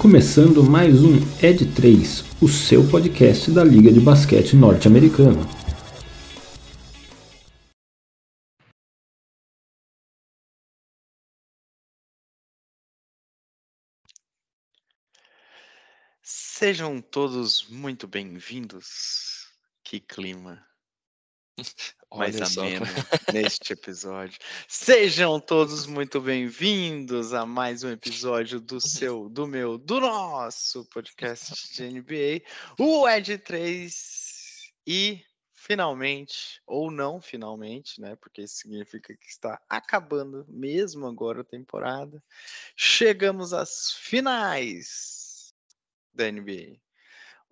começando mais um Ed 3, o seu podcast da Liga de Basquete Norte-Americana. Sejam todos muito bem-vindos. Que clima mais ameno neste episódio. Sejam todos muito bem-vindos a mais um episódio do seu, do meu, do nosso podcast de NBA, o Ed 3. E finalmente, ou não finalmente, né? Porque isso significa que está acabando mesmo agora a temporada. Chegamos às finais da NBA.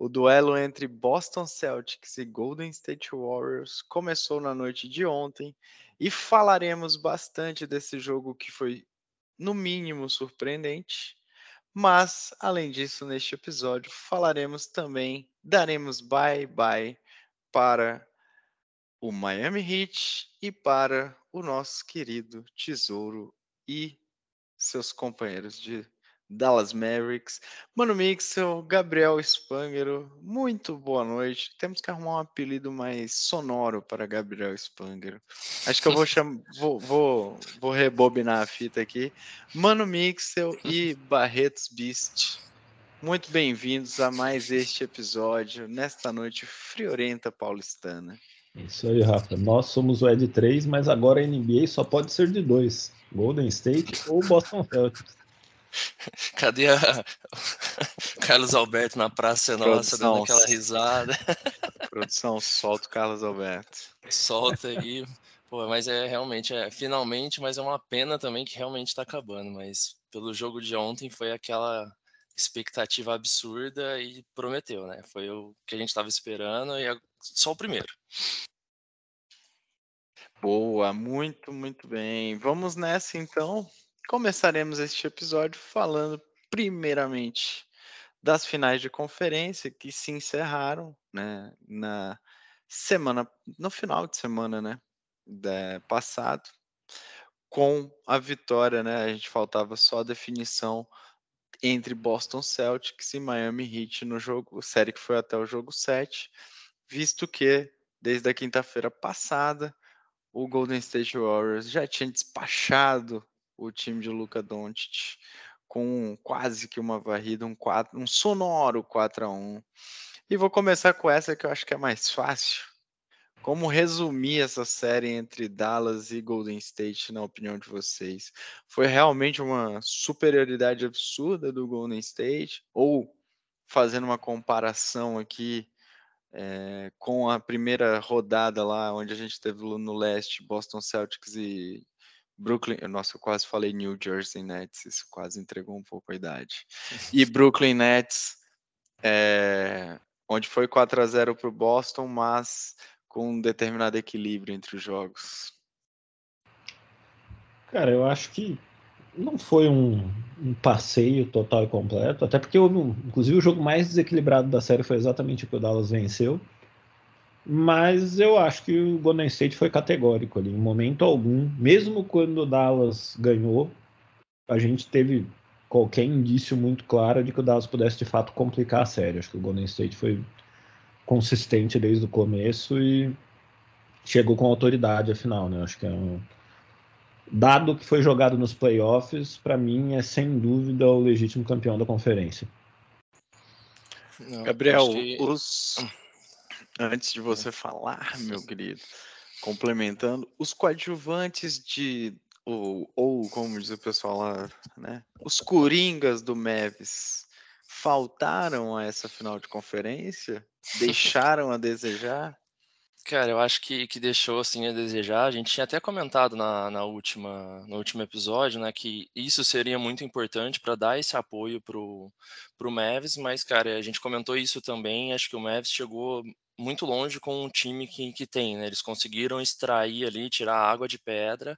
O duelo entre Boston Celtics e Golden State Warriors começou na noite de ontem e falaremos bastante desse jogo que foi, no mínimo, surpreendente. Mas, além disso, neste episódio falaremos também, daremos bye-bye para o Miami Heat e para o nosso querido Tesouro e seus companheiros de Dallas Mavericks. Mano Mixel, Gabriel Spangero, muito boa noite. Temos que arrumar um apelido mais sonoro para Gabriel Spangero. Acho que eu vou chamar, vou, vou, vou rebobinar a fita aqui. Mano Mixel e Barretos Beast. Muito bem-vindos a mais este episódio, nesta noite friorenta paulistana. Isso aí, Rafa. Nós somos o Ed 3, mas agora a NBA só pode ser de dois: Golden State ou Boston Celtics. Cadê a... Carlos Alberto na Praça Nossa Produção. dando aquela risada? Produção, solta o Carlos Alberto. Solta aí. Pô, mas é realmente, é finalmente, mas é uma pena também que realmente tá acabando. Mas pelo jogo de ontem foi aquela expectativa absurda e prometeu, né? Foi o que a gente tava esperando e é só o primeiro. Boa, muito, muito bem. Vamos nessa então. Começaremos este episódio falando primeiramente das finais de conferência que se encerraram, né, na semana, no final de semana, né, passado, com a vitória, né, a gente faltava só a definição entre Boston Celtics e Miami Heat no jogo, série que foi até o jogo 7, visto que desde a quinta-feira passada o Golden State Warriors já tinha despachado o time de Luca Doncic com quase que uma varrida, um, 4, um sonoro 4 a 1 E vou começar com essa que eu acho que é mais fácil. Como resumir essa série entre Dallas e Golden State, na opinião de vocês? Foi realmente uma superioridade absurda do Golden State? Ou, fazendo uma comparação aqui é, com a primeira rodada lá, onde a gente teve no leste Boston Celtics e Brooklyn, nossa, eu quase falei New Jersey Nets, isso quase entregou um pouco a idade. E Brooklyn Nets, é, onde foi 4 a 0 para o Boston, mas com um determinado equilíbrio entre os jogos. Cara, eu acho que não foi um, um passeio total e completo, até porque, eu, inclusive, o jogo mais desequilibrado da série foi exatamente o que o Dallas venceu. Mas eu acho que o Golden State foi categórico ali, em momento algum. Mesmo quando o Dallas ganhou, a gente teve qualquer indício muito claro de que o Dallas pudesse de fato complicar a série. Acho que o Golden State foi consistente desde o começo e chegou com autoridade afinal, né? Acho que é um dado que foi jogado nos playoffs, para mim é sem dúvida o legítimo campeão da conferência. Não, Gabriel, que... os Antes de você falar, meu querido, complementando, os coadjuvantes de. Ou, ou como diz o pessoal lá, né? Os coringas do Meves faltaram a essa final de conferência? Deixaram a desejar? Cara, eu acho que, que deixou assim a desejar. A gente tinha até comentado na, na última, no último episódio, né, que isso seria muito importante para dar esse apoio pro, pro Mavis, mas, cara, a gente comentou isso também. Acho que o Mavis chegou muito longe com o time que, que tem, né? Eles conseguiram extrair ali, tirar água de pedra.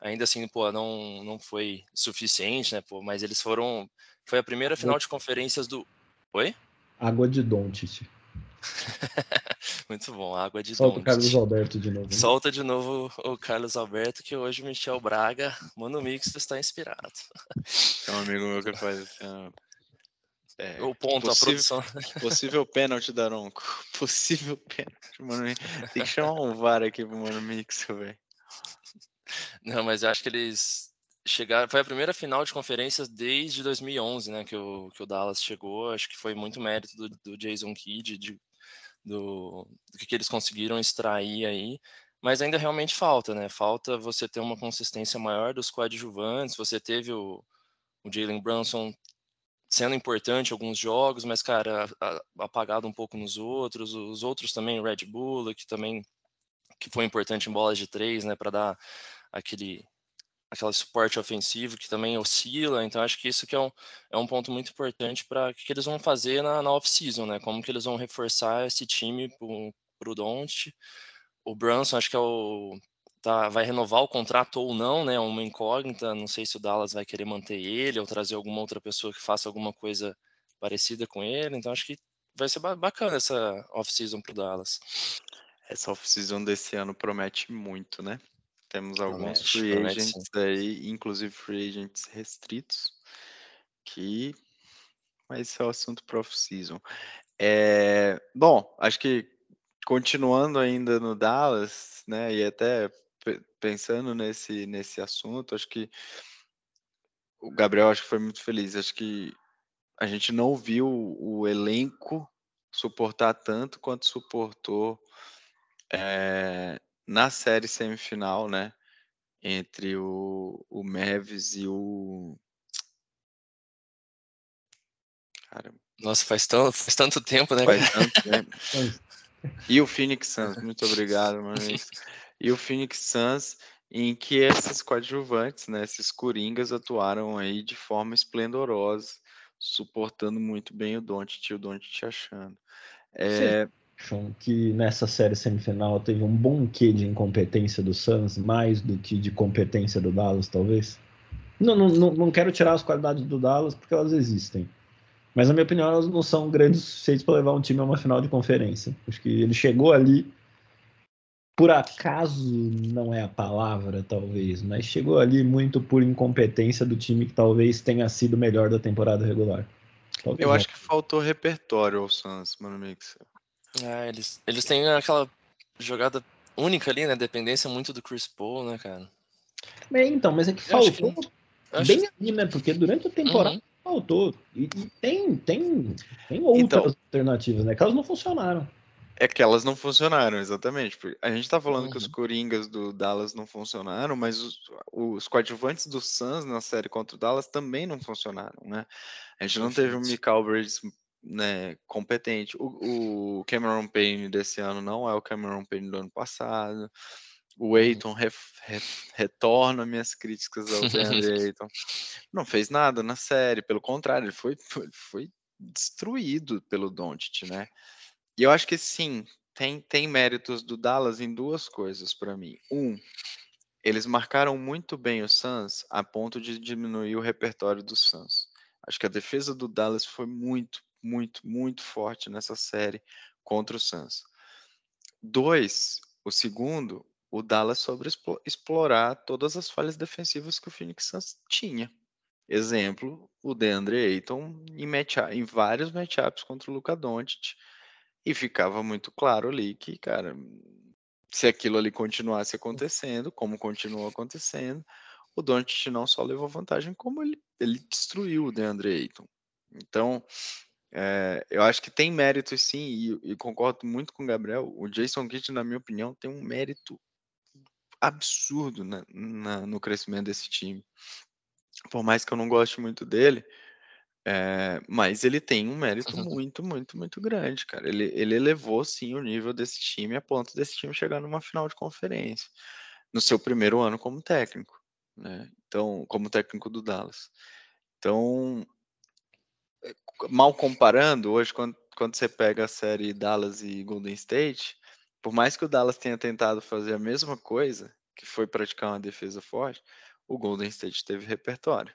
Ainda assim, pô, não, não foi suficiente, né, pô, mas eles foram. Foi a primeira final de conferências do. Oi? Água de Doncic. Muito bom, água de Solta o Carlos Alberto de novo. Né? Solta de novo o Carlos Alberto, que hoje o Michel Braga, Mano Mix, está inspirado. É um amigo meu que faz assim, É, o ponto, possível, a produção. Possível pênalti, Daronco. Possível pênalti, mano. Tem que chamar um VAR aqui pro Mano Mixel, velho. Não, mas eu acho que eles chegaram. Foi a primeira final de conferências desde 2011, né? Que o, que o Dallas chegou. Acho que foi muito mérito do, do Jason Kidd, de, do, do que, eles conseguiram extrair aí. Mas ainda realmente falta, né? Falta você ter uma consistência maior dos coadjuvantes. Você teve o, o Jalen Brunson sendo importante em alguns jogos, mas, cara, apagado um pouco nos outros. Os outros também, Red Bull, que também que foi importante em bolas de três, né, para dar aquele aquele suporte ofensivo que também oscila. Então, acho que isso que é um, é um ponto muito importante para o que, que, eles vão fazer na, na off-season, né? Como que eles vão reforçar esse time para o Don't. O Brunson, acho que é o, tá, vai renovar o contrato ou não, né? Uma incógnita. Não sei se o Dallas vai querer manter ele ou trazer alguma outra pessoa que faça alguma coisa parecida com ele. Então acho que vai ser bacana essa off-season para o Dallas. Essa off-season desse ano promete muito, né? Temos alguns promete, free promete, agents sim. aí, inclusive free agents restritos, que vai ser o assunto para off-season. É... Bom, acho que continuando ainda no Dallas, né, e até pensando nesse, nesse assunto, acho que o Gabriel acho que foi muito feliz. Acho que a gente não viu o elenco suportar tanto quanto suportou é, na série semifinal, né? Entre o, o Mavis e o. Caramba. Nossa, faz, tão, faz tanto tempo, né? Faz tanto tempo. e o Phoenix Suns, muito obrigado, mano e o Phoenix Suns, em que esses coadjuvantes, né, esses coringas atuaram aí de forma esplendorosa, suportando muito bem o e o Doncic achando. É... Acham que nessa série semifinal teve um bom quê de incompetência do Suns, mais do que de competência do Dallas, talvez? Não, não, não quero tirar as qualidades do Dallas, porque elas existem. Mas, na minha opinião, elas não são grandes o suficientes para levar um time a uma final de conferência. Acho que ele chegou ali por acaso não é a palavra, talvez, mas chegou ali muito por incompetência do time que talvez tenha sido melhor da temporada regular. Talvez Eu acho que faltou repertório ao Suns, mano Mix. É, eles, eles têm aquela jogada única ali, né? Dependência muito do Chris Paul, né, cara? É, então, mas é que faltou que... bem acho... ali, né? Porque durante a temporada uhum. faltou. E, e, tem, tem, tem outras então... alternativas, né? Que elas não funcionaram. É que elas não funcionaram, exatamente. A gente tá falando uhum. que os uhum. Coringas do Dallas não funcionaram, mas os, os coadjuvantes do Suns na série contra o Dallas também não funcionaram, né? A gente não teve um Michael Bridges né, competente. O, o, Cameron Payne desse ano não é o Cameron Payne do ano passado. O Aiton re, re, retorna minhas críticas ao DeAndre Aiton. Não fez nada na série, pelo contrário, ele foi, foi, foi destruído pelo Doncic, né? E eu acho que sim, tem, tem méritos do Dallas em duas coisas para mim. Um, eles marcaram muito bem o Suns a ponto de diminuir o repertório do Suns. Acho que a defesa do Dallas foi muito, muito, muito forte nessa série contra o Suns. Dois, o segundo, o Dallas sobre explorar todas as falhas defensivas que o Phoenix Suns tinha. Exemplo, o DeAndre Ayton em, match em vários matchups contra o Luka Doncic e ficava muito claro ali que, cara, se aquilo ali continuasse acontecendo, como continuou acontecendo, o Doncic não só levou vantagem, como ele, ele destruiu o DeAndre Ayton. Então, é, eu acho que tem mérito sim, e, e, concordo muito com o Gabriel. O Jason Kidd, na minha opinião, tem um mérito absurdo na, na, no crescimento desse time. Por mais que eu não goste muito dele, é, mas ele tem um mérito muito, muito, muito grande, cara. Ele, ele elevou sim o nível desse time a ponto desse time chegar numa final de conferência no seu primeiro ano como técnico, né? Então, como técnico do Dallas. Então, mal comparando, hoje quando, quando você pega a série Dallas e Golden State, por mais que o Dallas tenha tentado fazer a mesma coisa, que foi praticar uma defesa forte, o Golden State teve repertório.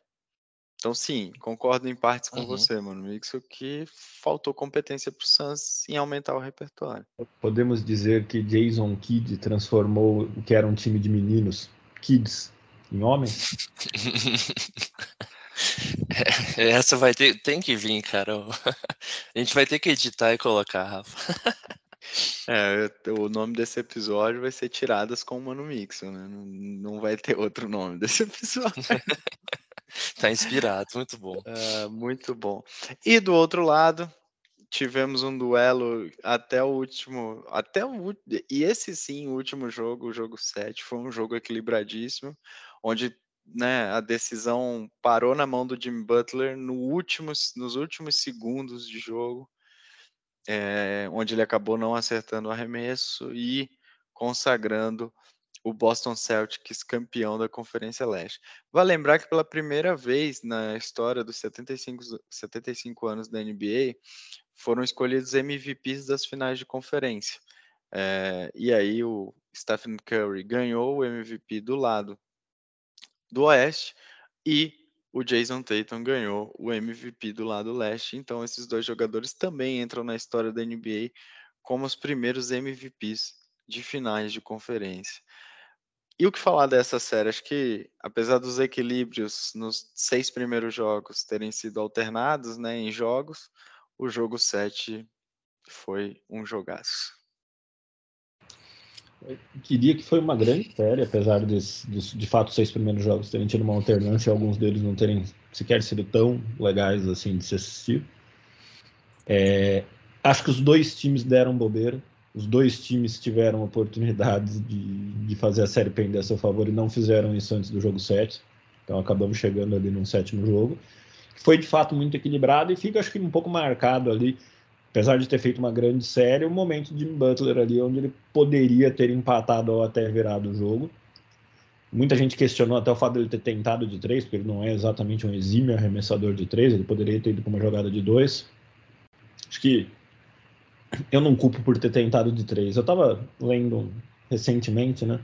Então, sim, concordo em partes com uhum. você, mano. Mixo que faltou competência pro Suns em aumentar o repertório. Podemos dizer que Jason Kidd transformou o que era um time de meninos, kids, em homens? É, essa vai ter, tem que vir, cara. A gente vai ter que editar e colocar, Rafa. É, o nome desse episódio vai ser Tiradas com o Mano Mixon, né? Não, não vai ter outro nome desse episódio. tá inspirado, muito bom. É, muito bom. E do outro lado, tivemos um duelo até o último. Até o, e esse sim, o último jogo, o jogo 7, foi um jogo equilibradíssimo, onde né, a decisão parou na mão do Jimmy Butler no nos últimos segundos de jogo é, onde ele acabou não acertando o arremesso e consagrando o Boston Celtics campeão da Conferência Leste. Vale lembrar que pela primeira vez na história dos 75, 75 anos da NBA foram escolhidos MVPs das finais de conferência. É, e aí o Stephen Curry ganhou o MVP do lado do Oeste e o Jason Tatum ganhou o MVP do lado leste. Então, esses dois jogadores também entram na história da NBA como os primeiros MVPs de finais de conferência. E o que falar dessa série? Acho que, apesar dos equilíbrios nos seis primeiros jogos terem sido alternados né, em jogos, o jogo 7 foi um jogaço. Eu diria que foi uma grande série, apesar de, de, de fato, seis primeiros jogos terem tido uma alternância e alguns deles não terem sequer sido tão legais assim de se assistir. É, acho que os dois times deram bobeira, os dois times tiveram oportunidades de, de fazer a série pender a seu favor e não fizeram isso antes do jogo 7. Então acabamos chegando ali no sétimo jogo. Foi de fato muito equilibrado e fica, acho que, um pouco marcado ali apesar de ter feito uma grande série, o momento de Butler ali, onde ele poderia ter empatado ou até virado o jogo. Muita gente questionou até o fato dele ter tentado de três, porque ele não é exatamente um exímio arremessador de três, ele poderia ter ido com uma jogada de dois. Acho que eu não culpo por ter tentado de três. Eu estava lendo recentemente, né?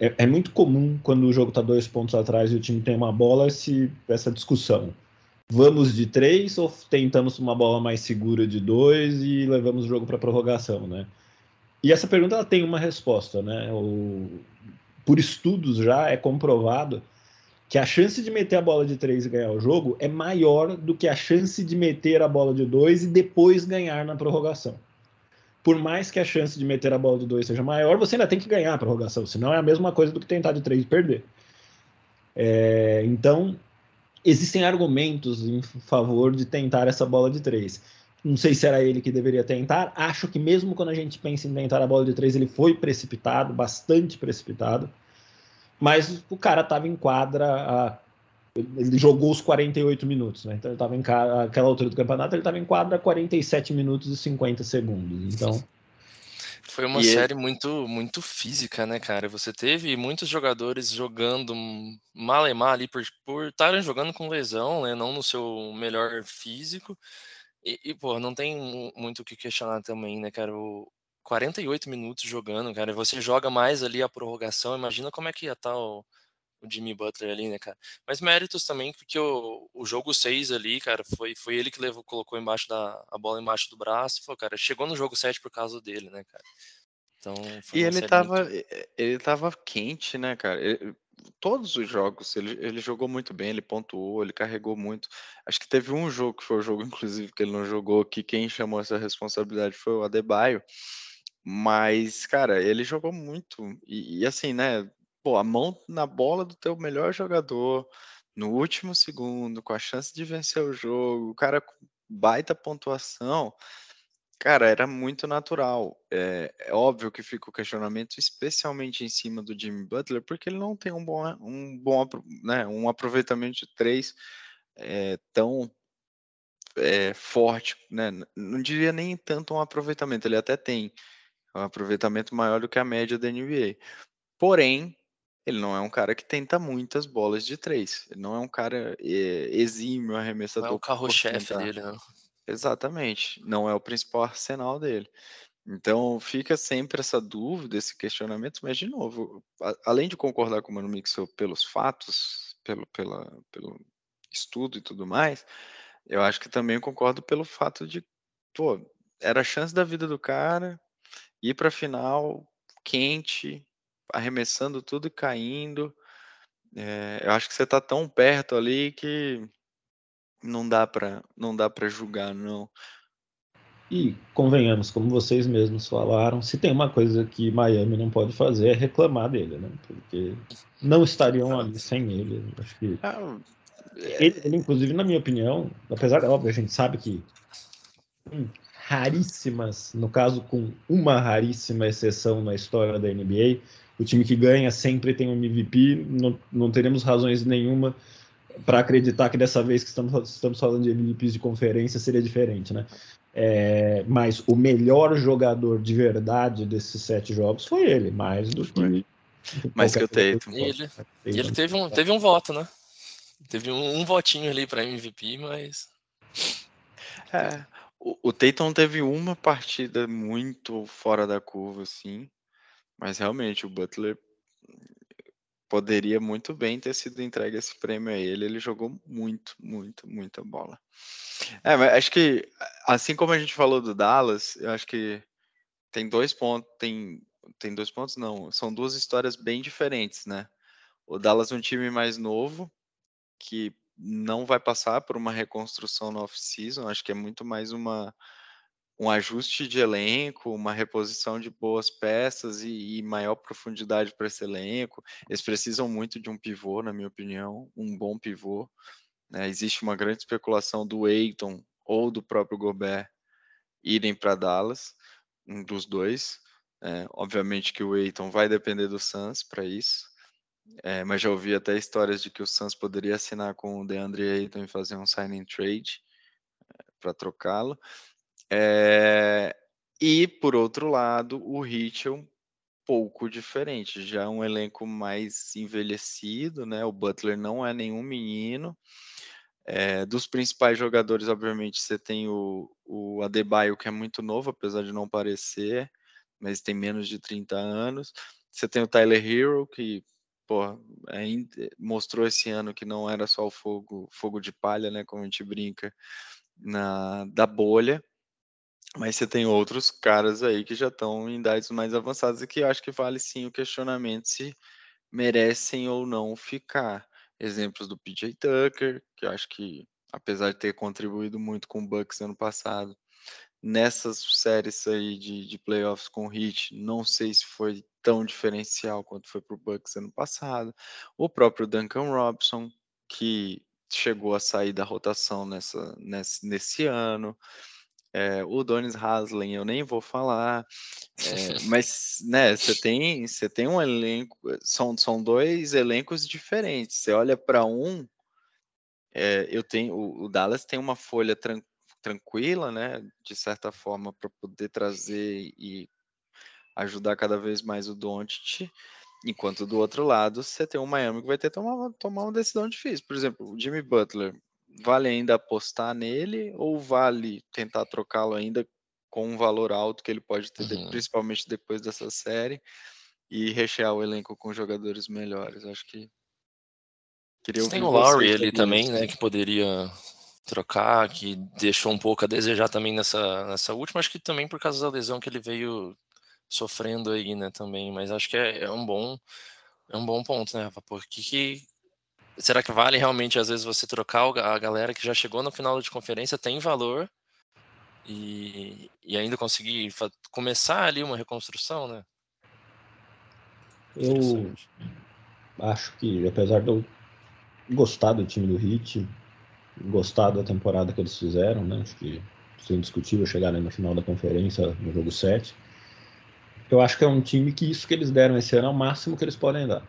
É, é, muito comum quando o jogo está dois pontos atrás e o time tem uma bola esse, essa discussão vamos de três ou tentamos uma bola mais segura de dois e levamos o jogo para prorrogação, né? E essa pergunta ela tem uma resposta, né? O, por estudos já é comprovado que a chance de meter a bola de três e ganhar o jogo é maior do que a chance de meter a bola de dois e depois ganhar na prorrogação. Por mais que a chance de meter a bola de dois seja maior, você ainda tem que ganhar a prorrogação, senão é a mesma coisa do que tentar de três e perder. É, então, existem argumentos em favor de tentar essa bola de três. Não sei se era ele que deveria tentar. Acho que mesmo quando a gente pensa em tentar a bola de três, ele foi precipitado, bastante precipitado. Mas o cara estava em quadra, ele jogou os 48 minutos, né? Então ele estava em aquela altura do campeonato, ele estava em quadra 47 minutos e 50 segundos. Então foi uma e série muito, muito física, né, cara? Você teve muitos jogadores jogando mal e mal ali por estarem jogando com lesão, né? Não no seu melhor físico. E, e, pô, não tem muito o que questionar também, né, cara? O 48 minutos jogando, cara. Você joga mais ali a prorrogação. Imagina como é que ia estar tá o, o Jimmy Butler ali, né, cara? Mas méritos também, porque o, o jogo 6 ali, cara, foi, foi ele que levou, colocou embaixo da a bola embaixo do braço e falou, cara, chegou no jogo 7 por causa dele, né, cara? Então, e ele tava, muito... ele tava quente, né, cara? Ele, todos os jogos ele, ele jogou muito bem, ele pontuou, ele carregou muito. Acho que teve um jogo que foi o jogo, inclusive, que ele não jogou, que quem chamou essa responsabilidade foi o Adebayo. Mas, cara, ele jogou muito. E, e assim, né? Pô, a mão na bola do teu melhor jogador no último segundo, com a chance de vencer o jogo, o cara com baita pontuação, cara, era muito natural. É, é, óbvio que fica o questionamento, especialmente em cima do Jimmy Butler, porque ele não tem um bom, um bom né, um aproveitamento de três é, tão é, forte, né? Não diria nem tanto um aproveitamento, ele até tem um aproveitamento maior do que a média da NBA. Porém, ele não é um cara que tenta muitas bolas de três. Ele não é um cara é, exímio arremessador. Não é o carro-chefe dele, não. Exatamente. Não é o principal arsenal dele. Então fica sempre essa dúvida, esse questionamento, mas de novo, a, além de concordar com o Mano Mixel pelos fatos, pelo, pela, pelo estudo e tudo mais, eu acho que também concordo pelo fato de, pô, era a chance da vida do cara ir para a final quente, arremessando tudo e caindo. É, eu acho que você tá tão perto ali que não dá para não dá para julgar, não. E convenhamos, como vocês mesmos falaram, se tem uma coisa que Miami não pode fazer é reclamar dele, né? Porque não estariam ali sem ele. Acho que ah, ele, ele, inclusive, na minha opinião, apesar de óbvio, a gente sabe que hum, raríssimas, no caso com uma raríssima exceção na história da NBA, o time que ganha sempre tem um MVP, não, não teremos razões nenhuma para acreditar que dessa vez que estamos, estamos falando de MVPs de conferência seria diferente, né? É, mas o melhor jogador de verdade desses sete jogos foi ele, mais do que. Mais que o Tatum. Ele, ele teve, um, teve um voto, né? Teve um, um votinho ali para MVP, mas. É, o, o Tatum teve uma partida muito fora da curva, assim. Mas realmente o Butler poderia muito bem ter sido entregue esse prêmio a ele. Ele jogou muito, muito, muita bola. É, mas acho que, assim como a gente falou do Dallas, eu acho que tem dois pontos, tem, tem dois pontos, não, são duas histórias bem diferentes, né? O Dallas é um time mais novo, que não vai passar por uma reconstrução no off-season, acho que é muito mais uma um ajuste de elenco, uma reposição de boas peças e, e maior profundidade para esse elenco. Eles precisam muito de um pivô, na minha opinião, um bom pivô. Né? Existe uma grande especulação do Eiton ou do próprio Gobert irem para Dallas, um dos dois. É, obviamente que o Eiton vai depender do Suns para isso. É, mas já ouvi até histórias de que o Suns poderia assinar com o DeAndre Ayton e fazer um signing trade é, para trocá-lo. É, e, por outro lado, o Heat é um pouco diferente, já é um elenco mais envelhecido, né? O Butler não é nenhum menino. É, dos principais jogadores, obviamente, você tem o, o Adebayo, que é muito novo, apesar de não parecer, mas tem menos de 30 anos. Você tem o Tyler Hero, que pô, é, mostrou esse ano que não era só o fogo, fogo de palha, né? Como a gente brinca, na, da bolha. Mas você tem outros caras aí que já estão em idades mais avançadas e que eu acho que vale sim o questionamento se merecem ou não ficar. Exemplos do PJ Tucker, que eu acho que, apesar de ter contribuído muito com o Bucks ano passado, nessas séries aí de, de playoffs com o Heat, não sei se foi tão diferencial quanto foi para o Bucks ano passado. O próprio Duncan Robson, que chegou a sair da rotação nessa, nesse, nesse ano. É, o Donis Haslem eu nem vou falar, é, mas né, você tem, você tem um elenco, são, são dois elencos diferentes. Você olha para um, é, eu tenho o, o, Dallas tem uma folha tran, tranquila, né, de certa forma, para poder trazer e ajudar cada vez mais o Doncic, enquanto do outro lado você tem o Miami que vai ter que tomar, tomar uma decisão difícil. Por exemplo, o Jimmy Butler vale ainda apostar nele ou vale tentar trocá-lo ainda com um valor alto que ele pode ter, uhum. principalmente depois dessa série, e rechear o elenco com jogadores melhores? Acho que queria Tem o Lowry ali também, né, que poderia trocar, que deixou um pouco a desejar também nessa, nessa última, acho que também por causa da lesão que ele veio sofrendo aí, né, também, mas acho que é, é um bom é um bom ponto, né, Rafa? Porque que, será que vale realmente, às vezes, você trocar a galera que já chegou no final de conferência, tem valor, e, e ainda conseguir começar ali uma reconstrução, né? Eu acho que, apesar de eu gostar do time do Heat, gostar da temporada que eles fizeram, né? Acho que é indiscutível chegar no final da conferência no jogo 7. Eu acho que é um time que isso que eles deram esse ano é o máximo que eles podem dar.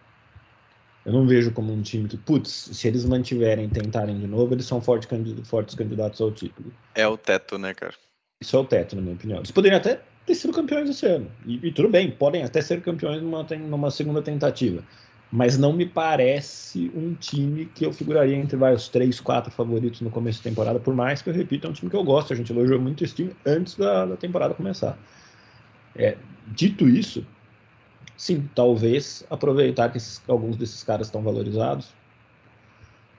Eu não vejo como um time que, putz, se eles mantiverem tentarem de novo, eles são fortes, fortes candidatos ao título. É o teto, né, cara? Isso é o teto, na minha opinião. Eles poderiam até ter sido campeões esse ano. E, e tudo bem, podem até ser campeões numa, numa segunda tentativa. Mas não me parece um time que eu figuraria entre vários três, quatro favoritos no começo da temporada, por mais que eu repita, é um time que eu gosto. A gente elogiou muito esse time antes da, da temporada começar. É, dito isso, sim, talvez aproveitar que esses, alguns desses caras estão valorizados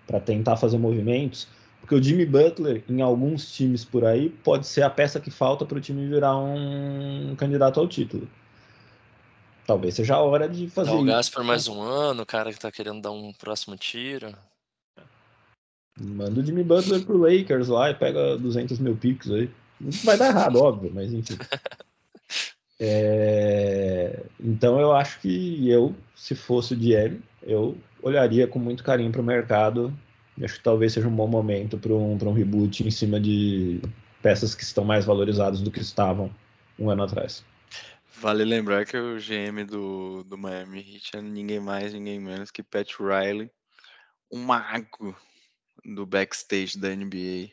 para tentar fazer movimentos, porque o Jimmy Butler, em alguns times por aí, pode ser a peça que falta para o time virar um candidato ao título. talvez seja a hora de fazer Dá o gás por mais um ano, o cara que tá querendo dar um próximo tiro. Manda o Jimmy Butler pro Lakers lá e pega 200 mil picks aí. Vai dar errado, óbvio, mas enfim. É... Então eu acho que eu, se fosse o DM, eu olharia com muito carinho para o mercado. Acho que talvez seja um bom momento para um, um reboot em cima de peças que estão mais valorizadas do que estavam um ano atrás. Vale lembrar que o GM do, do Miami Heat é ninguém mais, ninguém menos que Pat Riley, um mago do backstage da NBA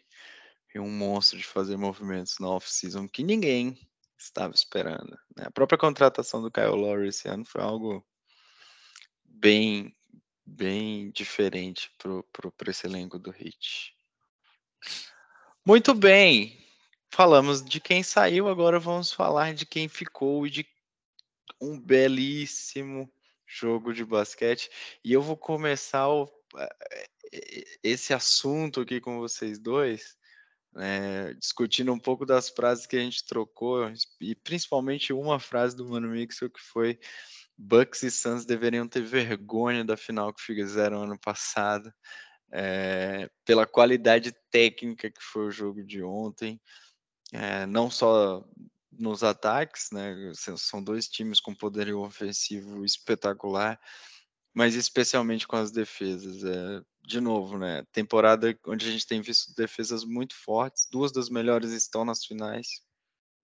e um monstro de fazer movimentos na off-season que ninguém estava esperando. Né? A própria contratação do Kyle Lowry esse ano foi algo bem, bem diferente para esse elenco do Heat. Muito bem, falamos de quem saiu, agora vamos falar de quem ficou e de um belíssimo jogo de basquete. E eu vou começar o, esse assunto aqui com vocês dois, né, discutindo um pouco das frases que a gente trocou, e principalmente uma frase do Mano Mixel que foi Bucks e Suns deveriam ter vergonha da final que fizeram ano passado, é, pela qualidade técnica que foi o jogo de ontem, é, não só nos ataques, né? São dois times com poderio ofensivo espetacular, mas especialmente com as defesas. É, de novo, né? Temporada onde a gente tem visto defesas muito fortes, duas das melhores estão nas finais,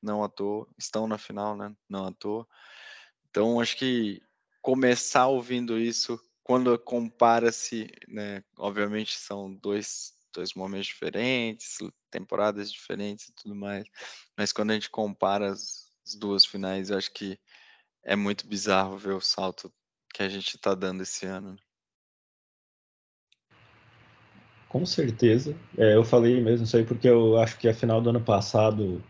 não à toa, estão na final, né? Não à toa. Então, acho que começar ouvindo isso quando compara-se, né? Obviamente são dois dois momentos diferentes, temporadas diferentes e tudo mais. Mas quando a gente compara as, as duas finais, eu acho que é muito bizarro ver o salto que a gente está dando esse ano. Né? Com certeza. É, eu falei mesmo isso aí porque eu acho que a final do ano passado.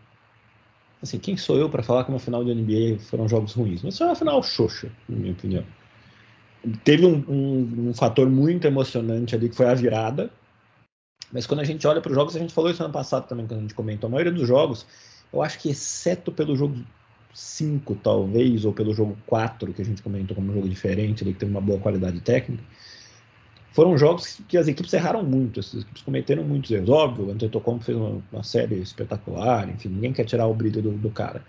Assim, quem sou eu para falar que uma final de NBA foram jogos ruins? Mas foi uma final xoxa, na minha opinião. Teve um, um, um fator muito emocionante ali que foi a virada, mas quando a gente olha para os jogos, a gente falou isso ano passado também, quando a gente comentou, a maioria dos jogos, eu acho que exceto pelo jogo 5, talvez, ou pelo jogo 4, que a gente comentou como um jogo diferente, que teve uma boa qualidade técnica, foram jogos que as equipes erraram muito, as equipes cometeram muitos erros. Óbvio, o Antetokounmpo fez uma, uma, série espetacular, enfim, ninguém quer tirar o brilho do, do cara.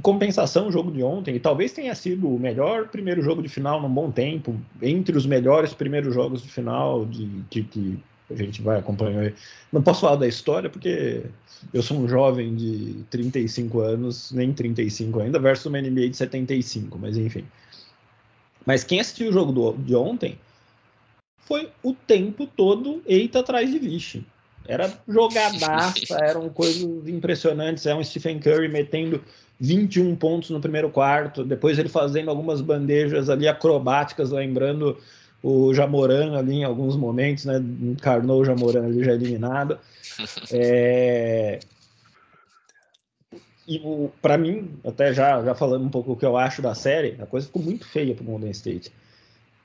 Compensação, o jogo de ontem, e talvez tenha sido o melhor primeiro jogo de final num bom tempo, entre os melhores primeiros jogos de final de, de, de a gente vai acompanhar. Não posso falar da história porque eu sou um jovem de 35 anos, nem 35 ainda, versus uma NBA de 75, mas enfim. Mas quem assistiu o jogo do, de ontem foi o tempo todo eita atrás de vixe. Era jogadaça, eram coisas impressionantes. É um Stephen Curry metendo 21 pontos no primeiro quarto, depois ele fazendo algumas bandejas ali acrobáticas, lembrando o Jamoran ali em alguns momentos, né? Encarnou o Jamoran ali já eliminado. É... E para mim, até já, já falando um pouco o que eu acho da série, a coisa ficou muito feia para o Golden State.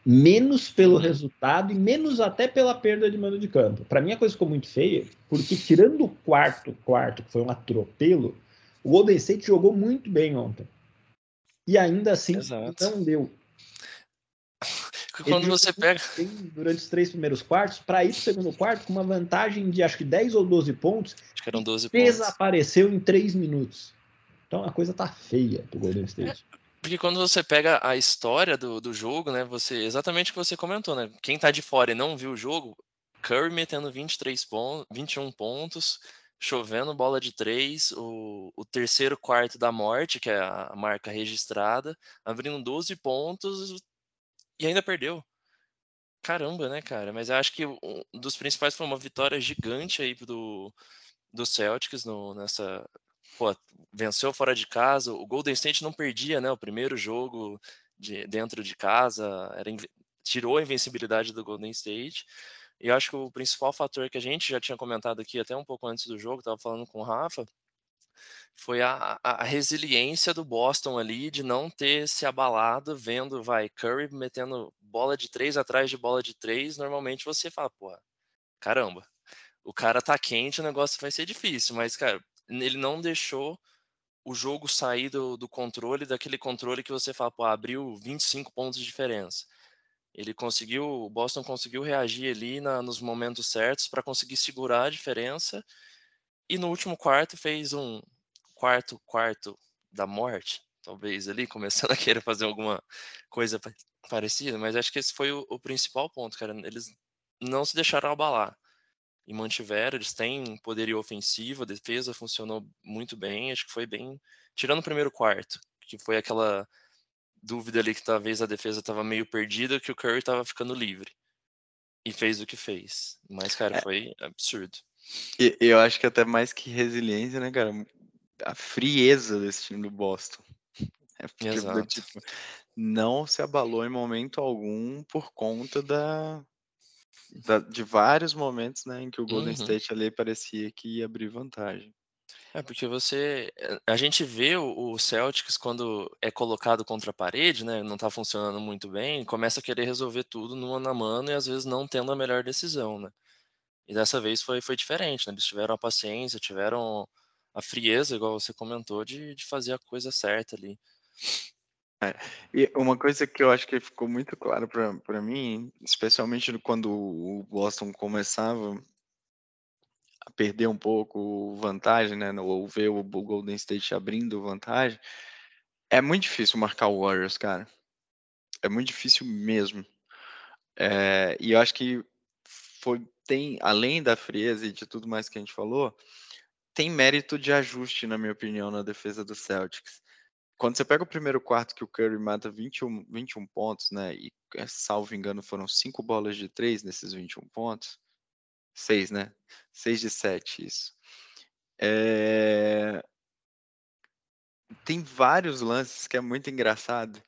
Menos pelo resultado e menos até pela perda de mando de campo. Para mim a coisa ficou muito feia, porque tirando o quarto quarto, que foi um atropelo, o Golden State jogou muito bem ontem. E ainda assim Exato. não deu quando você pega. Durante os três primeiros quartos, para ir para o segundo quarto, com uma vantagem de acho que 10 ou 12 pontos. Acho que eram 12 desapareceu pontos. em três minutos. Então a coisa tá feia pro Golden State. É, porque quando você pega a história do, do jogo, né? Você. Exatamente o que você comentou, né? Quem tá de fora e não viu o jogo, Curry metendo 23 pontos, 21 pontos, chovendo bola de três, o, o terceiro quarto da morte, que é a marca registrada, abrindo 12 pontos, e ainda perdeu. Caramba, né, cara? Mas eu acho que um dos principais foi uma vitória gigante aí do, do Celtics no, nessa. Pô, venceu fora de casa. O Golden State não perdia, né? O primeiro jogo de, dentro de casa. Era, tirou a invencibilidade do Golden State. E eu acho que o principal fator que a gente já tinha comentado aqui até um pouco antes do jogo, estava falando com o Rafa, foi a, a, resiliência do Boston ali de não ter se abalado vendo, vai, Curry metendo bola de três atrás de bola de três, normalmente você fala, pô, caramba, o cara tá quente, o negócio vai ser difícil, mas, cara, ele não deixou o jogo sair do, do controle, daquele controle que você fala, pô, abriu 25 pontos de diferença. Ele conseguiu, o Boston conseguiu reagir ali na, nos momentos certos para conseguir segurar a diferença. E no último quarto fez um quarto quarto da morte, talvez ali, começando a querer fazer alguma coisa parecida, mas acho que esse foi o, o principal ponto, cara. Eles não se deixaram abalar e mantiveram. Eles têm poderio ofensivo, a defesa funcionou muito bem. Acho que foi bem. Tirando o primeiro quarto, que foi aquela dúvida ali que talvez a defesa estava meio perdida, que o Curry estava ficando livre. E fez o que fez. Mas, cara, é. foi absurdo. E, eu acho que até mais que resiliência, né, cara? A frieza desse time do Boston. É porque, Exato. Tipo, não se abalou em momento algum por conta da, da, de vários momentos, né, em que o Golden uhum. State ali parecia que ia abrir vantagem. É, porque você. A gente vê o, Celtics quando é colocado contra a parede, né? Não tá funcionando muito bem, começa a querer resolver tudo no mano a mano e às vezes não tendo a melhor decisão, né? E dessa vez foi, foi diferente, né? Eles tiveram a paciência, tiveram a frieza, igual você comentou, de, de fazer a coisa certa ali. É, e uma coisa que eu acho que ficou muito claro para mim, especialmente quando o Boston começava a perder um pouco vantagem, né, ou ver o Golden State abrindo vantagem, é muito difícil marcar o Warriors, cara. É muito difícil mesmo. É, e eu acho que foi, tem, além da frieza e de tudo mais que a gente falou, tem mérito de ajuste, na minha opinião, na defesa do Celtics quando você pega o primeiro quarto que o Curry mata 21, 21 pontos, né? E, eh, salvo engano, foram cinco bolas de três nesses 21 pontos. Seis, né? Seis de sete, isso. É... Tem vários lances que é muito engraçado.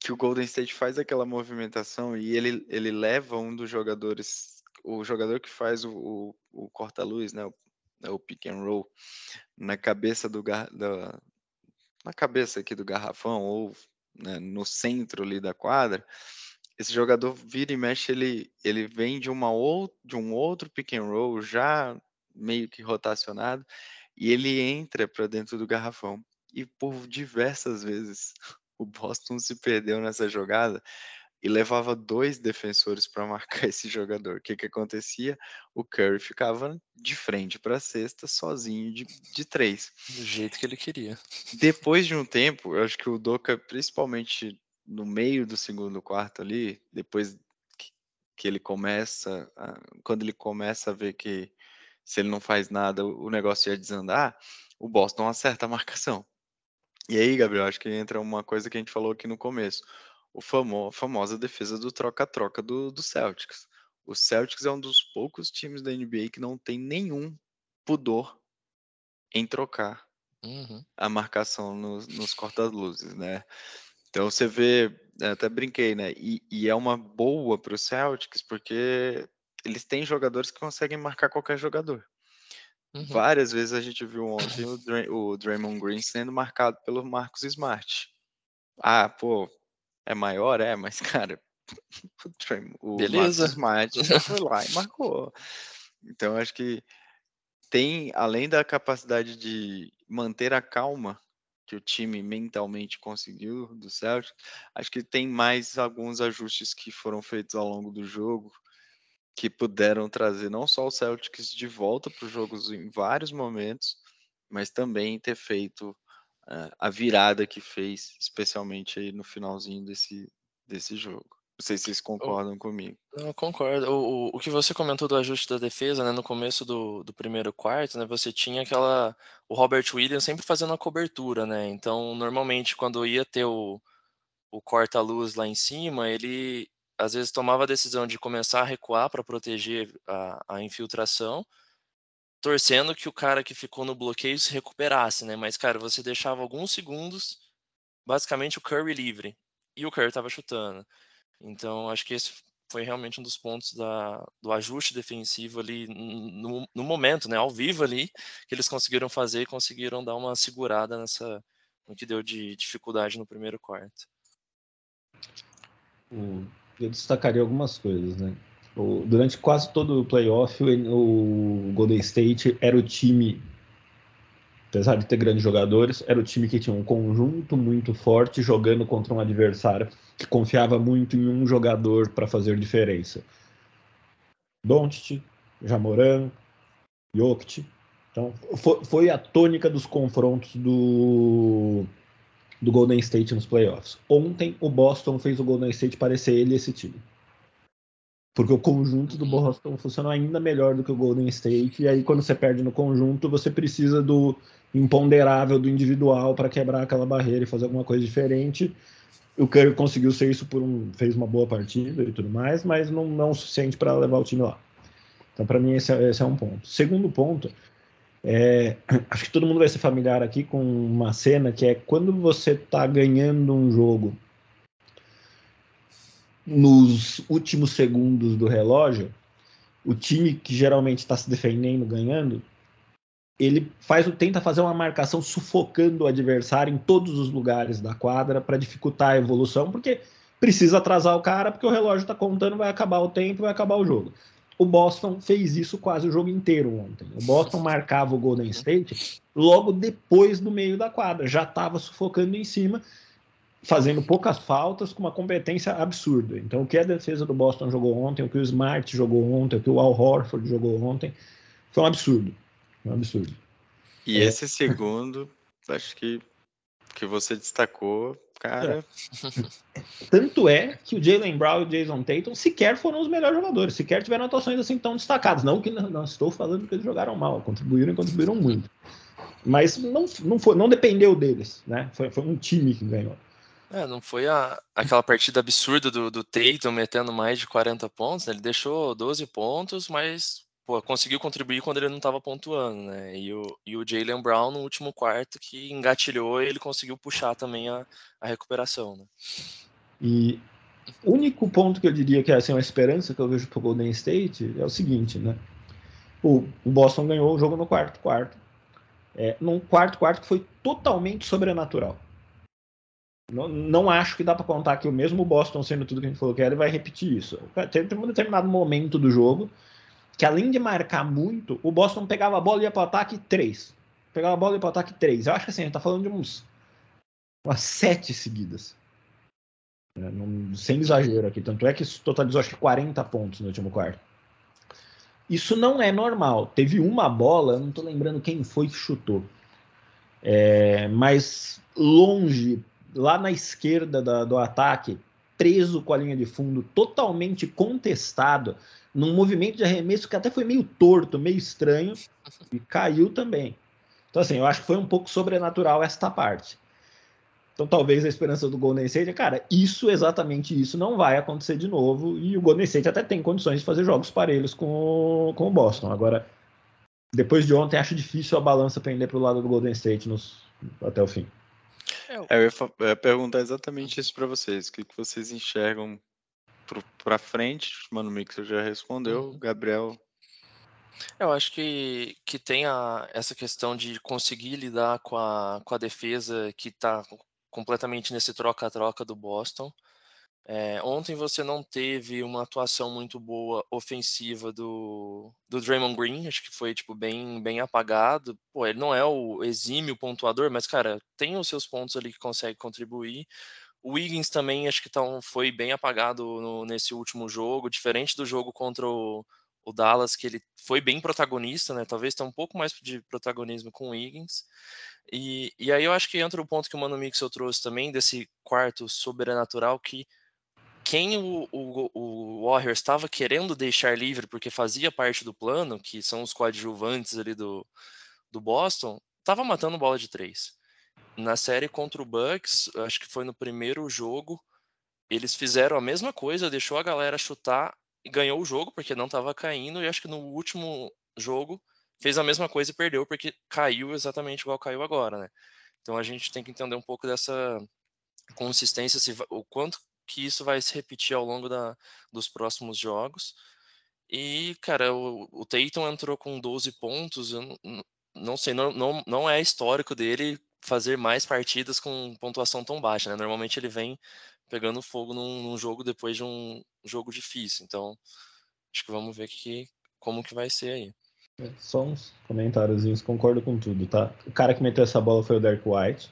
Que o Golden State faz aquela movimentação e ele, ele leva um dos jogadores, o jogador que faz o, o, o corta-luz, né? O, o pick and roll, na cabeça do, da, na cabeça aqui do garrafão ou né, no centro ali da quadra, esse jogador vira e mexe, ele, ele vem de, uma ou, de um outro pick and roll já meio que rotacionado e ele entra para dentro do garrafão. E por diversas vezes o Boston se perdeu nessa jogada e levava dois defensores para marcar esse jogador. O que, que acontecia? O Curry ficava de frente para a cesta, sozinho de, de três. Do jeito que ele queria. Depois de um tempo, eu acho que o Doca, principalmente no meio do segundo quarto ali, depois que, ele começa, a, quando ele começa a ver que se ele não faz nada, o negócio ia desandar, o Boston acerta a marcação. E aí, Gabriel, acho que entra uma coisa que a gente falou aqui no começo o famo, a famosa defesa do troca-troca do, do Celtics. O Celtics é um dos poucos times da NBA que não tem nenhum pudor em trocar uhum. a marcação nos, nos corta-luzes, né? Então você vê, até brinquei, né? E, e é uma boa para o Celtics porque eles têm jogadores que conseguem marcar qualquer jogador. Uhum. Várias vezes a gente viu ontem o, Dray, o Draymond Green sendo marcado pelo Marcos Smart. Ah, pô, é maior, é, mas, cara, o Beleza. Smart foi lá e marcou. Então, acho que tem, além da capacidade de manter a calma que o time mentalmente conseguiu do Celtic, acho que tem mais alguns ajustes que foram feitos ao longo do jogo que puderam trazer não só o Celtics de volta para os jogos em vários momentos, mas também ter feito a virada que fez, especialmente aí no finalzinho desse, desse jogo. Não sei se vocês concordam comigo. Eu concordo. O, o, o, que você comentou do ajuste da defesa, né? No começo do, do primeiro quarto, né? Você tinha aquela. O Robert Williams sempre fazendo a cobertura, né? Então, normalmente, quando ia ter o, o corta-luz lá em cima, ele às vezes tomava a decisão de começar a recuar para proteger a, a infiltração torcendo que o cara que ficou no bloqueio se recuperasse, né? Mas, cara, você deixava alguns segundos, basicamente o Curry livre. E o Curry estava chutando. Então, acho que esse foi realmente um dos pontos da, do ajuste defensivo ali no, no, momento, né? Ao vivo ali, que eles conseguiram fazer e conseguiram dar uma segurada nessa no que deu de dificuldade no primeiro quarto. Eu destacaria algumas coisas, né? O, durante quase todo o playoff, o, o Golden State era o time apesar de ter grandes jogadores, era o time que tinha um conjunto muito forte jogando contra um adversário que confiava muito em um jogador para fazer diferença. Doncic, Jamoran, Jokic. Então, foi, foi, a tônica dos confrontos do, do Golden State nos playoffs. Ontem, o Boston fez o Golden State parecer ele esse time. Porque o conjunto do Boston funcionou ainda melhor do que o Golden State. E aí, quando você perde no conjunto, você precisa do imponderável, do individual, para quebrar aquela barreira e fazer alguma coisa diferente. O Curry conseguiu ser isso por um. fez uma boa partida e tudo mais, mas não, não o suficiente para levar o time lá. Então, para mim, esse é, esse é, um ponto. Segundo ponto, é, acho que todo mundo vai ser familiar aqui com uma cena que é quando você está ganhando um jogo nos últimos segundos do relógio, o time que geralmente está se defendendo, ganhando, ele faz tenta fazer uma marcação sufocando o adversário em todos os lugares da quadra para dificultar a evolução, porque precisa atrasar o cara, porque o relógio está contando, vai acabar o tempo, vai acabar o jogo. O Boston fez isso quase o jogo inteiro ontem. O Boston marcava o Golden State logo depois do meio da quadra, já estava sufocando em cima, fazendo poucas faltas com uma competência absurda. Então, o que a defesa do Boston jogou ontem, o que o Smart jogou ontem, o que o Al Horford jogou ontem, foi um absurdo. Um absurdo. E é. esse segundo, acho que que você destacou, cara. É. Tanto é que o Jalen Brown e o Jason Tatum sequer foram os melhores jogadores, sequer tiveram atuações assim tão destacadas. Não que não, não estou falando que eles jogaram mal, contribuíram e contribuíram muito. Mas não, não, foi, não dependeu deles, né? Foi, foi um time que ganhou. É, não foi a, aquela partida absurda do, do Tatum metendo mais de 40 pontos, né? Ele deixou 12 pontos, mas pô, conseguiu contribuir quando ele não estava pontuando, né? E o, e o Jalen Brown no último quarto que engatilhou ele conseguiu puxar também a, a recuperação, né? E o único ponto que eu diria que é assim, uma esperança que eu vejo para o Golden State é o seguinte, né? O, o Boston ganhou o jogo no quarto quarto. É, num quarto quarto que foi totalmente sobrenatural. Não, não acho que dá para contar que o mesmo Boston sendo tudo que a gente falou que era, vai repetir isso. Teve um determinado momento do jogo que além de marcar muito, o Boston pegava a bola e ia para o ataque três. Pegava a bola e ia para o ataque três. Eu acho que assim, a gente tá falando de uns umas sete seguidas. É, não, sem exagero aqui. Tanto é que isso totalizou acho que 40 pontos no último quarto. Isso não é normal. Teve uma bola, não estou lembrando quem foi que chutou. É, mas longe, lá na esquerda da, do ataque, preso com a linha de fundo, totalmente contestado, num movimento de arremesso que até foi meio torto, meio estranho, e caiu também. Então, assim, eu acho que foi um pouco sobrenatural esta parte. Então, talvez a esperança do Golden State é, cara, isso, exatamente isso, não vai acontecer de novo. E o Golden State até tem condições de fazer jogos parelhos com, com o Boston. Agora, depois de ontem, acho difícil a balança pender para o lado do Golden State nos, até o fim. É, eu ia, eu ia perguntar exatamente isso para vocês. O que, que vocês enxergam para frente? Mano, o Mixer já respondeu. Uhum. Gabriel. Eu acho que, que tem a, essa questão de conseguir lidar com a, com a defesa que está completamente nesse troca-troca do Boston. É, ontem você não teve uma atuação muito boa ofensiva do, do Draymond Green, acho que foi tipo bem, bem apagado. Pô, ele não é o exímio pontuador, mas cara, tem os seus pontos ali que consegue contribuir. O Wiggins também acho que tão, foi bem apagado no, nesse último jogo, diferente do jogo contra o, o, Dallas, que ele foi bem protagonista, né? Talvez tenha um pouco mais de protagonismo com o Wiggins. E, e aí eu acho que entra o ponto que o Mano Mixel trouxe também, desse quarto sobrenatural que quem o, o, o Warriors estava querendo deixar livre porque fazia parte do plano, que são os coadjuvantes ali do, do Boston, estava matando bola de três. Na série contra o Bucks, acho que foi no primeiro jogo, eles fizeram a mesma coisa, deixou a galera chutar e ganhou o jogo porque não estava caindo, e acho que no último jogo fez a mesma coisa e perdeu porque caiu exatamente igual caiu agora, né? Então a gente tem que entender um pouco dessa consistência, se, o quanto que isso vai se repetir ao longo da, dos próximos jogos. E, cara, o, o Tatum entrou com 12 pontos, eu não, não sei, não, não, não é histórico dele fazer mais partidas com pontuação tão baixa, né? Normalmente ele vem pegando fogo num, num jogo depois de um jogo difícil. Então, acho que vamos ver que, como que vai ser aí. É, só uns comentáriozinhos, concordo com tudo, tá? O cara que meteu essa bola foi o Derek White,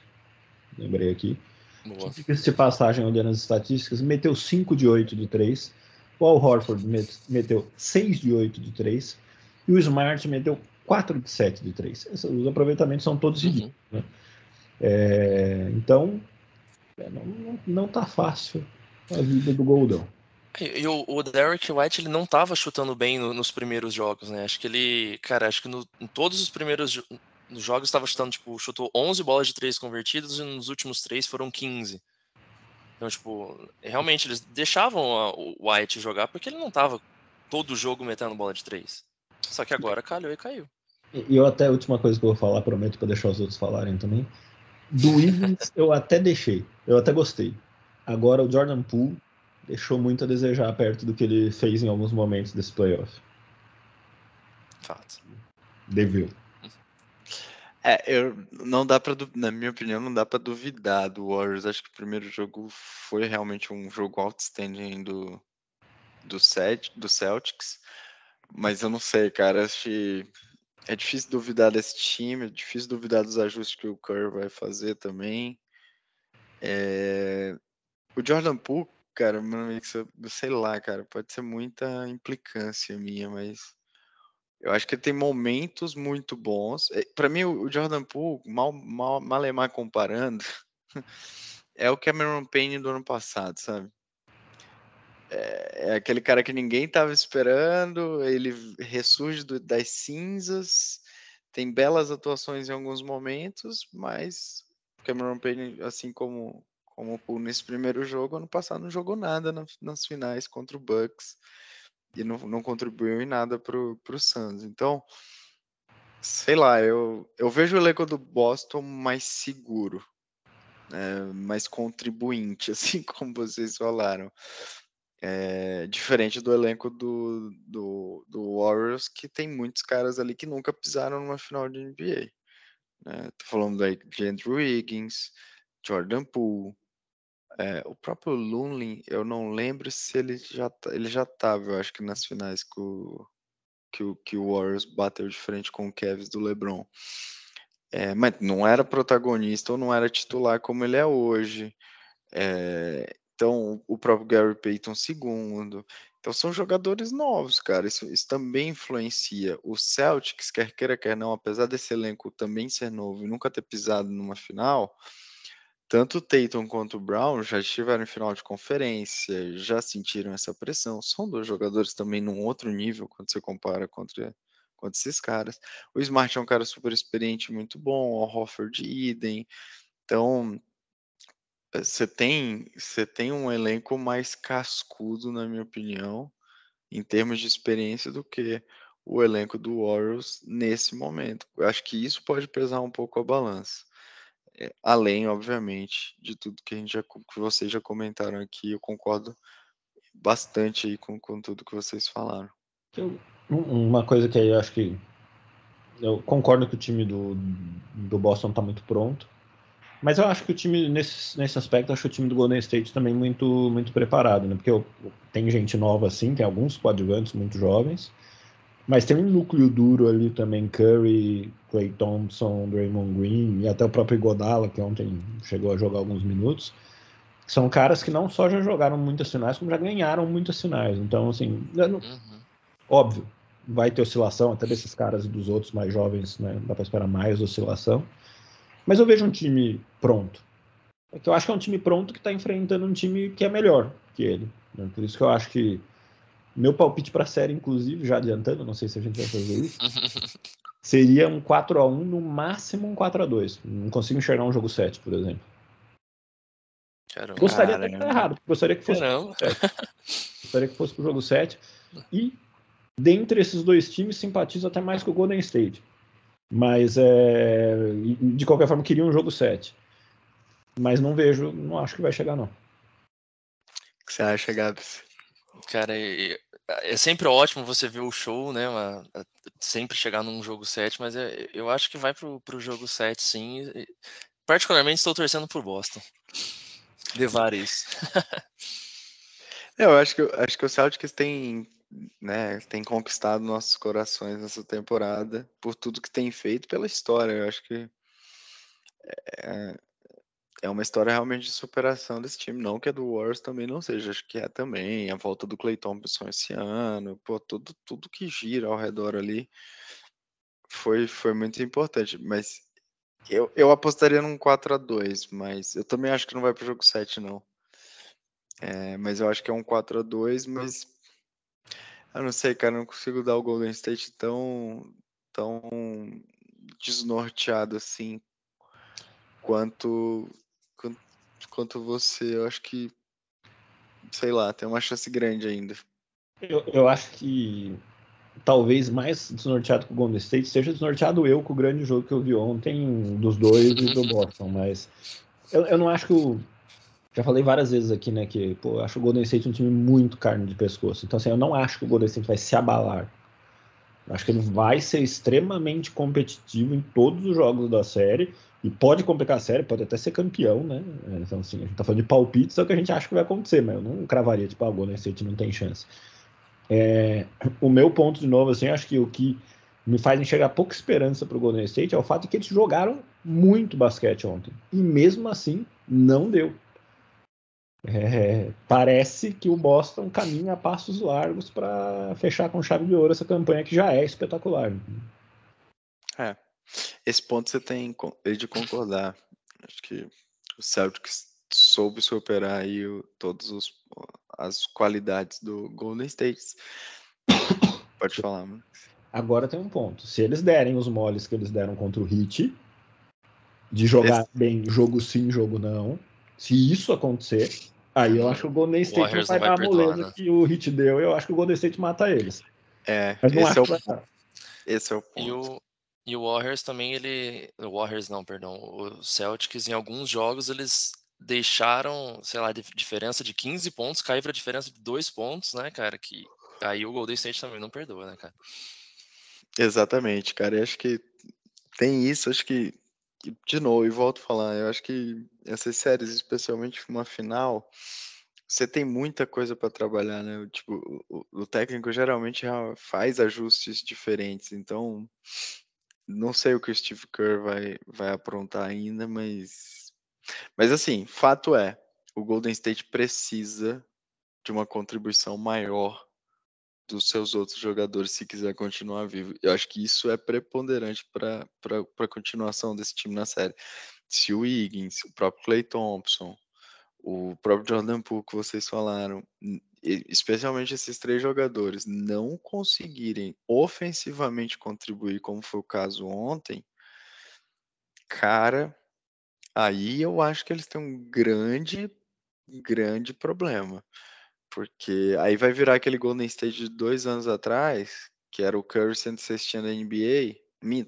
lembrei aqui. Diga-se de passagem, olhando as estatísticas, meteu 5 de 8 de 3. O Al Horford meteu 6 de 8 de 3. E o Smart meteu 4 de 7 de 3. Os aproveitamentos são todos uhum. ridículos. Né? É, então, é, não, não, não tá fácil a vida do Goldão. E o, o Derek White ele não estava chutando bem no, nos primeiros jogos, né? Acho que ele, cara, acho que no, em todos os primeiros jogos estava chutando, tipo, chutou 11 bolas de três convertidas e nos últimos três foram 15. Então, tipo, realmente eles deixavam a, o White jogar porque ele não estava todo jogo metendo bola de três. Só que agora calhou e caiu. E eu até a última coisa que eu vou falar, prometo para deixar os outros falarem também. Do Wiggins eu até deixei, eu até gostei. Agora o Jordan Poole deixou muito a desejar perto do que ele fez em alguns momentos desse playoff. Fato. Deveu. É, eu não dá para, na minha opinião, não dá para duvidar do Warriors. Acho que o primeiro jogo foi realmente um jogo outstanding do do, Celt, do Celtics, mas eu não sei, cara. Acho que é difícil duvidar desse time, é difícil duvidar dos ajustes que o Curry vai fazer também. É... O Jordan Poole, cara, sei lá, cara, pode ser muita implicância minha, mas eu acho que ele tem momentos muito bons. É, Para mim, o Jordan Poole, mal, mal, malemar comparando, é o Cameron Payne do ano passado, sabe? É, é aquele cara que ninguém estava esperando, ele ressurge do, das cinzas, tem belas atuações em alguns momentos, mas Cameron Payne, assim como como nesse primeiro jogo, ano passado não jogou nada nas finais contra o Bucks e não, não contribuiu em nada pro, pro Suns. Então, sei lá, eu, eu vejo o elenco do Boston mais seguro, né, mais contribuinte, assim como vocês falaram. É, diferente do elenco do, do, do, Warriors, que tem muitos caras ali que nunca pisaram numa final de NBA. Né? Tô falando de Andrew Wiggins, Jordan Poole, é, o próprio Lunlin, eu não lembro se ele já tá, ele já estava, eu acho que nas finais que o, que o, que o Warriors bateu de frente com o Cavs do LeBron. É, mas não era protagonista ou não era titular como ele é hoje. É, então, o próprio Gary Payton segundo. Então, são jogadores novos, cara. Isso, isso também influencia. O Celtics, quer queira, quer não, apesar desse elenco também ser novo e nunca ter pisado numa final, tanto o Tatum quanto o Brown já estiveram em final de conferência, já sentiram essa pressão. São dois jogadores também num outro nível quando você compara contra, contra esses caras. O Smart é um cara super experiente, muito bom. O Hofford idem. Então, eh, você tem, você tem um elenco mais cascudo, na minha opinião, em termos de experiência, do que o elenco do Warriors nesse momento. Eu acho que isso pode pesar um pouco a balança. É, além, obviamente, de tudo que a gente já, que vocês já comentaram aqui, eu concordo bastante aí com, com tudo que vocês falaram. uma coisa que eu acho que eu concordo que o time do, do Boston está muito pronto, mas eu acho que o time nesse, nesse aspecto, acho que o time do Golden State também muito muito preparado, né? Porque eu, tem gente nova assim, tem alguns coadjuvantes muito jovens, mas tem um núcleo duro ali também, Curry, Clay Thompson, Draymond Green e até o próprio Godala, que ontem chegou a jogar alguns minutos. São caras que não só já jogaram muitas finais, como já ganharam muitas finais. Então, assim, não... uhum. óbvio, vai ter oscilação até desses caras e dos outros mais jovens, né? Dá para esperar mais oscilação. Mas eu vejo um time pronto. É que eu acho que é um time pronto que está enfrentando um time que é melhor que ele. Né? Por isso que eu acho que meu palpite para a série, inclusive, já adiantando, não sei se a gente vai fazer isso, seria um 4 a 1 no máximo um 4 a 2 Não consigo enxergar um jogo 7, por exemplo. Caramba, gostaria de estar errado, gostaria que fosse gostaria que fosse pro jogo 7. E dentre esses dois times, simpatizo até mais com o Golden State. Mas é, de qualquer forma, queria um jogo 7. Mas não vejo, não acho que vai chegar, não. O que você acha, Gabs? Cara, é, é sempre ótimo você ver o show, né? Uma, sempre chegar num jogo 7, mas é, eu acho que vai pro, pro jogo 7, sim. Particularmente estou torcendo por Boston. Levar isso. eu acho que, acho que o Celtics tem, né, tem conquistado nossos corações nessa temporada por tudo que tem feito pela história. Eu acho que é, é uma história realmente de superação desse time. Não que a do Warriors também não seja, acho que é também. A volta do Clay Thompson esse ano, pô, tudo, tudo que gira ao redor ali foi, foi muito importante. Mas eu, eu apostaria num 4 a 2 mas eu também acho que não vai pro jogo 7, não. É, mas eu acho que é um 4 a 2 mas eu não sei, cara, não consigo dar o Golden State tão, tão desnorteado assim quanto, quanto, você. Eu acho que, sei lá, tem uma chance grande ainda. Eu, eu acho que talvez mais desnorteado que o Golden State seja desnorteado eu com o grande jogo que eu vi ontem dos dois e do Boston, mas eu, eu não acho que o. Já falei várias vezes aqui, né, que pô, eu acho o Golden State um time muito carne de pescoço. Então, assim, eu não acho que o Golden State vai se abalar. Acho que ele vai ser extremamente competitivo em todos os jogos da série e pode complicar a série, pode até ser campeão, né? Então, assim, a gente tá falando de palpites, é o que a gente acha que vai acontecer, mas eu não cravaria, tipo, ah, Golden State não tem chance. É, o meu ponto, de novo, assim, acho que o que me faz enxergar pouca esperança para o Golden State é o fato de que eles jogaram muito basquete ontem. E mesmo assim, não deu. É, parece que o Boston caminha a passos largos para fechar com chave de ouro essa campanha que já é espetacular. É, esse ponto você tem de concordar. Acho que o Celtics soube superar aí o, todos os as qualidades do Golden State. Pode falar, mano. Agora tem um ponto. Se eles derem os moles que eles deram contra o Heat, de jogar Esse... bem jogo sim, jogo não, se isso acontecer, aí eu acho que o Golden State não vai, vai dar a moleza né? que o Heat deu, eu acho que o Golden State mata eles. É, Mas não esse, acho é o... esse é o ponto. E o, e o Warriors também, ele. O Warriors não, perdão. O Celtics, em alguns jogos, eles deixaram, sei lá, diferença de 15 pontos cair para diferença de 2 pontos, né, cara? Que aí o Golden State também não perdoa, né, cara? Exatamente, cara. Eu acho que tem isso, acho que, de novo, e volto a falar, eu acho que essas séries, especialmente uma final, você tem muita coisa para trabalhar, né? Tipo, o, o técnico geralmente faz ajustes diferentes, então não sei o que o Steve Kerr vai, vai aprontar ainda, mas. Mas assim, fato é, o Golden State precisa de uma contribuição maior dos seus outros jogadores se quiser continuar vivo. Eu acho que isso é preponderante para a continuação desse time na série. Se o Higgins, o próprio Clay Thompson, o próprio Jordan Poole que vocês falaram, especialmente esses três jogadores, não conseguirem ofensivamente contribuir, como foi o caso ontem, cara, aí eu acho que eles têm um grande, grande problema. Porque aí vai virar aquele Golden State de dois anos atrás, que era o Curry sendo cestinha da NBA,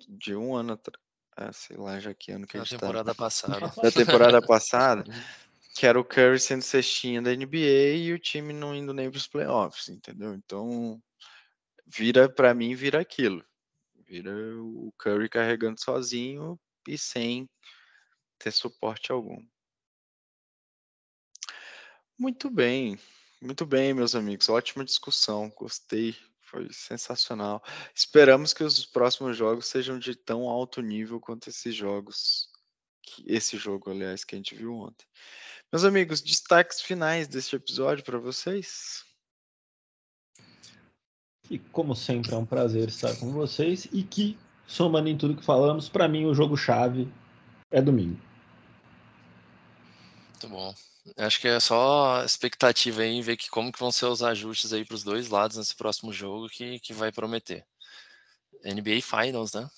de um ano atrás. Ah, sei lá, já que ano que a gente tá. temporada tá. passada. Da temporada passada. que era o Curry sendo cestinha da NBA e o time não indo nem para os playoffs, entendeu? Então, vira para mim vira aquilo. Vira o Curry carregando sozinho e sem ter suporte algum. Muito bem. Muito bem, meus amigos. Ótima discussão. Gostei. Foi sensacional. Esperamos que os próximos jogos sejam de tão alto nível quanto esses jogos. Esse jogo, aliás, que a gente viu ontem. Meus amigos, destaques finais deste episódio para vocês. E como sempre é um prazer estar com vocês e que somando em tudo que falamos, para mim o jogo chave é domingo. Muito bom. Acho que é só expectativa aí ver que como que vão ser os ajustes aí para os dois lados nesse próximo jogo que, que vai prometer. NBA Finals, né?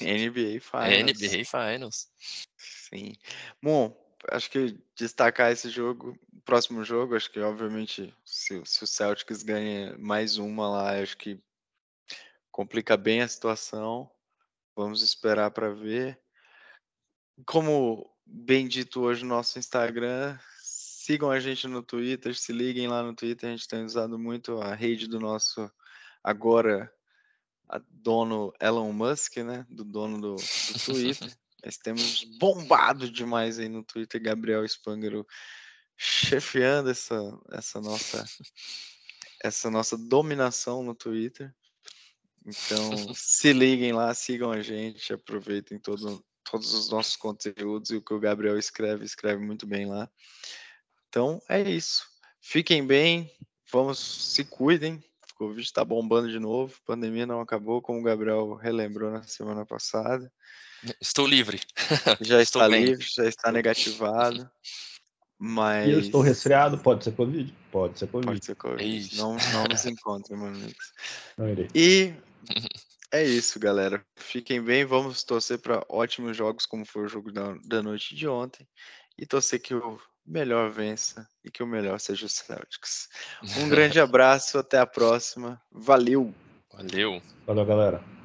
NBA Finals. NBA Finals. Sim. Bom, acho que destacar esse jogo, próximo jogo, acho que obviamente se, se o Celtics ganha mais uma lá, acho que complica bem a situação. Vamos esperar para ver. Como bem dito hoje no nosso Instagram, sigam a gente no Twitter, se liguem lá no Twitter, a gente tem usado muito a rede do nosso agora dono Elon Musk, né? Do dono do, do Twitter. Nós temos bombado demais aí no Twitter, Gabriel Spangaro chefiando essa, essa nossa essa nossa dominação no Twitter. Então, se liguem lá, sigam a gente, aproveitem todo, todos os nossos conteúdos e o que o Gabriel escreve, escreve muito bem lá. Então, é isso. Fiquem bem, vamos, se cuidem. O Covid está bombando de novo, a pandemia não acabou, como o Gabriel relembrou na semana passada. Estou livre. Já está livre, já está negativado. Mas. E eu estou resfriado, pode ser Covid? Pode ser Covid. Pode ser Covid. Não, não nos encontre, meu amigo. Não irei. E é isso, galera. Fiquem bem, vamos torcer para ótimos jogos, como foi o jogo da, da noite de ontem. E torcer que o melhor vença e que o melhor seja o Celtics. Um grande abraço, até a próxima. Valeu! Valeu! Valeu, galera.